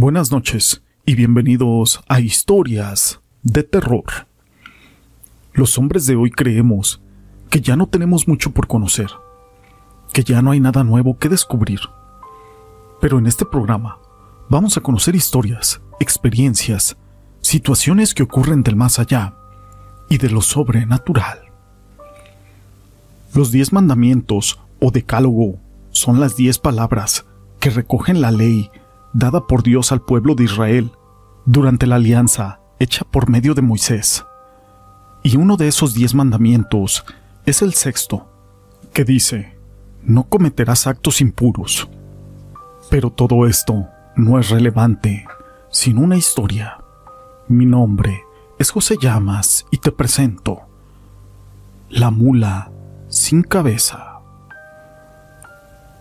Buenas noches y bienvenidos a Historias de Terror. Los hombres de hoy creemos que ya no tenemos mucho por conocer, que ya no hay nada nuevo que descubrir. Pero en este programa vamos a conocer historias, experiencias, situaciones que ocurren del más allá y de lo sobrenatural. Los diez mandamientos o decálogo son las diez palabras que recogen la ley dada por Dios al pueblo de Israel durante la alianza hecha por medio de Moisés. Y uno de esos diez mandamientos es el sexto, que dice, no cometerás actos impuros. Pero todo esto no es relevante sin una historia. Mi nombre es José Llamas y te presento La mula sin cabeza.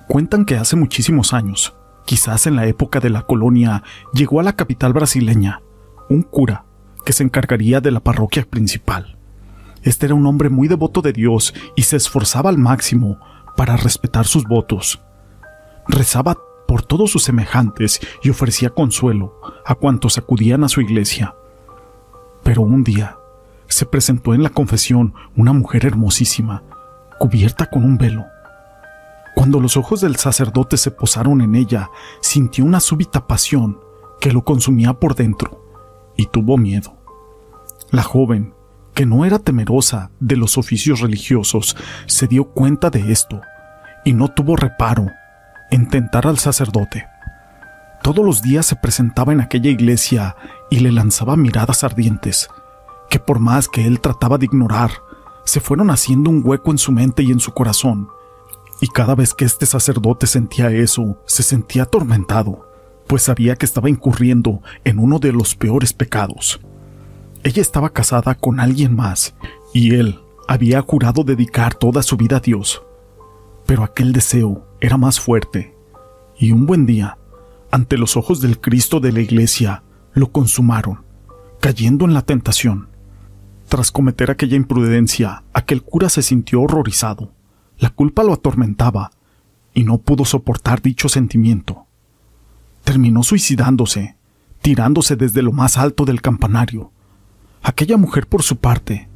Cuentan que hace muchísimos años, quizás en la época de la colonia, llegó a la capital brasileña un cura que se encargaría de la parroquia principal. Este era un hombre muy devoto de Dios y se esforzaba al máximo para respetar sus votos. Rezaba por todos sus semejantes y ofrecía consuelo a cuantos acudían a su iglesia. Pero un día se presentó en la confesión una mujer hermosísima, cubierta con un velo. Cuando los ojos del sacerdote se posaron en ella, sintió una súbita pasión que lo consumía por dentro y tuvo miedo. La joven, que no era temerosa de los oficios religiosos, se dio cuenta de esto y no tuvo reparo en tentar al sacerdote. Todos los días se presentaba en aquella iglesia y le lanzaba miradas ardientes, que por más que él trataba de ignorar, se fueron haciendo un hueco en su mente y en su corazón, y cada vez que este sacerdote sentía eso, se sentía atormentado, pues sabía que estaba incurriendo en uno de los peores pecados. Ella estaba casada con alguien más, y él había jurado dedicar toda su vida a Dios. Pero aquel deseo era más fuerte, y un buen día, ante los ojos del Cristo de la iglesia, lo consumaron, cayendo en la tentación. Tras cometer aquella imprudencia, aquel cura se sintió horrorizado la culpa lo atormentaba y no pudo soportar dicho sentimiento. Terminó suicidándose, tirándose desde lo más alto del campanario. Aquella mujer, por su parte,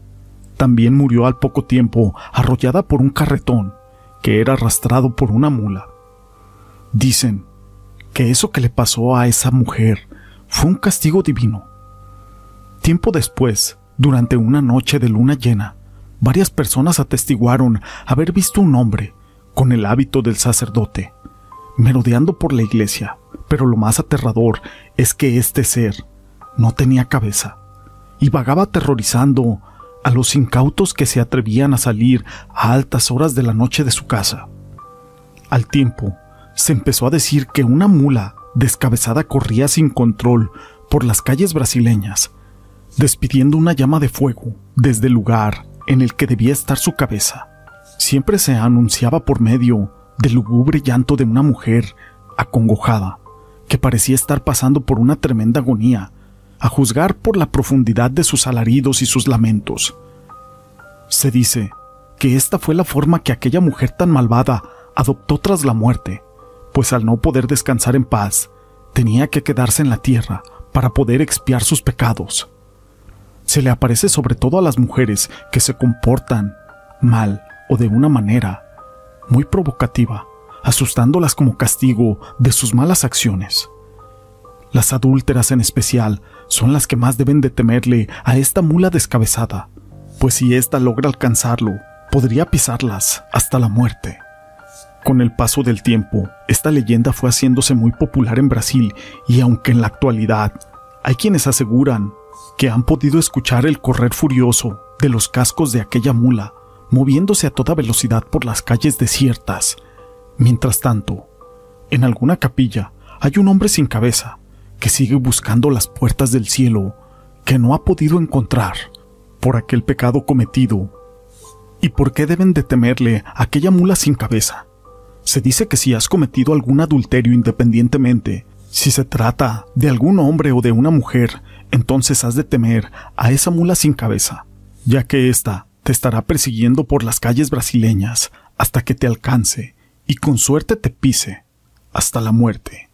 también murió al poco tiempo arrollada por un carretón que era arrastrado por una mula. Dicen que eso que le pasó a esa mujer fue un castigo divino. Tiempo después, durante una noche de luna llena, varias personas atestiguaron haber visto un hombre con el hábito del sacerdote, merodeando por la iglesia, pero lo más aterrador es que este ser no tenía cabeza y vagaba aterrorizando a los incautos que se atrevían a salir a altas horas de la noche de su casa. Al tiempo, se empezó a decir que una mula descabezada corría sin control por las calles brasileñas, despidiendo una llama de fuego desde el lugar en el que debía estar su cabeza. Siempre se anunciaba por medio del lúgubre llanto de una mujer acongojada, que parecía estar pasando por una tremenda agonía, a juzgar por la profundidad de sus alaridos y sus lamentos. Se dice que esta fue la forma que aquella mujer tan malvada adoptó tras la muerte, pues al no poder descansar en paz, tenía que quedarse en la tierra para poder expiar sus pecados se le aparece sobre todo a las mujeres que se comportan mal o de una manera muy provocativa, asustándolas como castigo de sus malas acciones. Las adúlteras en especial son las que más deben de temerle a esta mula descabezada, pues si ésta logra alcanzarlo, podría pisarlas hasta la muerte. Con el paso del tiempo, esta leyenda fue haciéndose muy popular en Brasil y aunque en la actualidad hay quienes aseguran que han podido escuchar el correr furioso de los cascos de aquella mula, moviéndose a toda velocidad por las calles desiertas. Mientras tanto, en alguna capilla hay un hombre sin cabeza que sigue buscando las puertas del cielo que no ha podido encontrar por aquel pecado cometido. ¿Y por qué deben de temerle aquella mula sin cabeza? Se dice que si has cometido algún adulterio independientemente, si se trata de algún hombre o de una mujer, entonces has de temer a esa mula sin cabeza, ya que ésta te estará persiguiendo por las calles brasileñas hasta que te alcance y con suerte te pise hasta la muerte.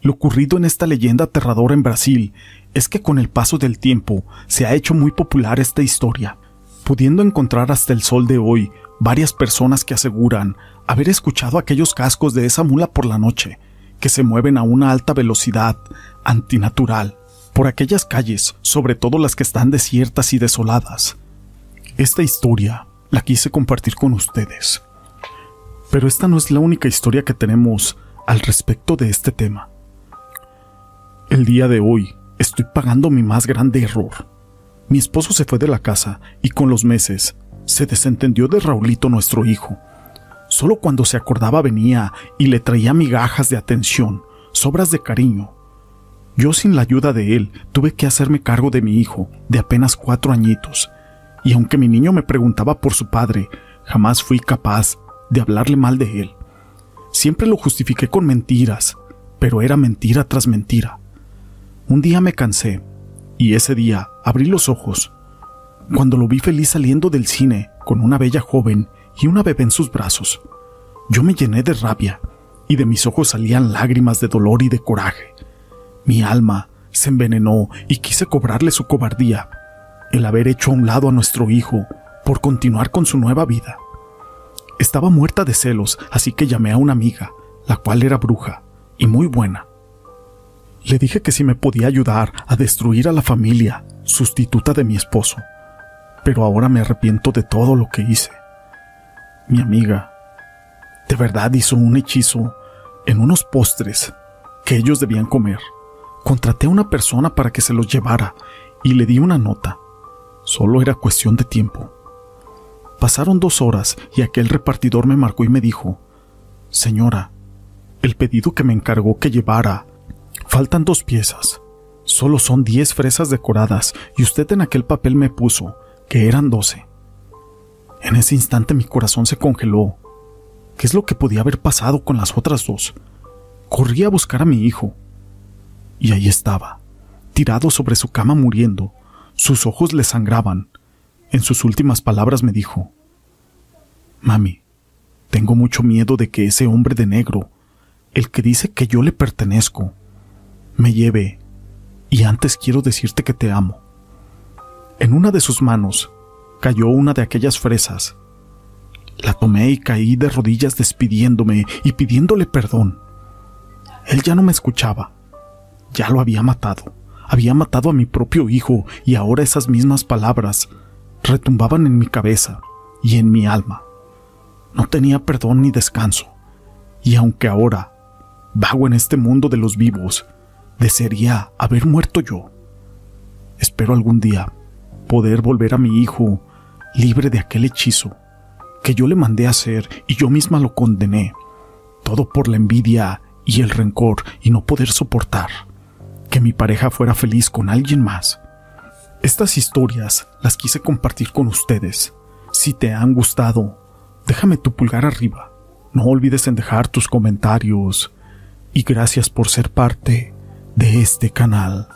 Lo ocurrido en esta leyenda aterradora en Brasil es que con el paso del tiempo se ha hecho muy popular esta historia, pudiendo encontrar hasta el sol de hoy varias personas que aseguran haber escuchado aquellos cascos de esa mula por la noche, que se mueven a una alta velocidad, antinatural, por aquellas calles, sobre todo las que están desiertas y desoladas. Esta historia la quise compartir con ustedes. Pero esta no es la única historia que tenemos al respecto de este tema. El día de hoy estoy pagando mi más grande error. Mi esposo se fue de la casa y con los meses se desentendió de Raulito nuestro hijo. Solo cuando se acordaba venía y le traía migajas de atención, sobras de cariño. Yo sin la ayuda de él tuve que hacerme cargo de mi hijo, de apenas cuatro añitos, y aunque mi niño me preguntaba por su padre, jamás fui capaz de hablarle mal de él. Siempre lo justifiqué con mentiras, pero era mentira tras mentira. Un día me cansé, y ese día abrí los ojos cuando lo vi feliz saliendo del cine con una bella joven y una bebé en sus brazos. Yo me llené de rabia y de mis ojos salían lágrimas de dolor y de coraje. Mi alma se envenenó y quise cobrarle su cobardía, el haber hecho a un lado a nuestro hijo por continuar con su nueva vida. Estaba muerta de celos, así que llamé a una amiga, la cual era bruja y muy buena. Le dije que si me podía ayudar a destruir a la familia, sustituta de mi esposo pero ahora me arrepiento de todo lo que hice. Mi amiga, de verdad hizo un hechizo en unos postres que ellos debían comer. Contraté a una persona para que se los llevara y le di una nota. Solo era cuestión de tiempo. Pasaron dos horas y aquel repartidor me marcó y me dijo, Señora, el pedido que me encargó que llevara, faltan dos piezas. Solo son diez fresas decoradas y usted en aquel papel me puso que eran doce. En ese instante mi corazón se congeló. ¿Qué es lo que podía haber pasado con las otras dos? Corrí a buscar a mi hijo. Y ahí estaba, tirado sobre su cama muriendo. Sus ojos le sangraban. En sus últimas palabras me dijo, Mami, tengo mucho miedo de que ese hombre de negro, el que dice que yo le pertenezco, me lleve. Y antes quiero decirte que te amo. En una de sus manos cayó una de aquellas fresas. La tomé y caí de rodillas despidiéndome y pidiéndole perdón. Él ya no me escuchaba. Ya lo había matado. Había matado a mi propio hijo y ahora esas mismas palabras retumbaban en mi cabeza y en mi alma. No tenía perdón ni descanso. Y aunque ahora vago en este mundo de los vivos, desearía haber muerto yo. Espero algún día poder volver a mi hijo libre de aquel hechizo que yo le mandé hacer y yo misma lo condené, todo por la envidia y el rencor y no poder soportar que mi pareja fuera feliz con alguien más. Estas historias las quise compartir con ustedes. Si te han gustado, déjame tu pulgar arriba. No olvides en dejar tus comentarios y gracias por ser parte de este canal.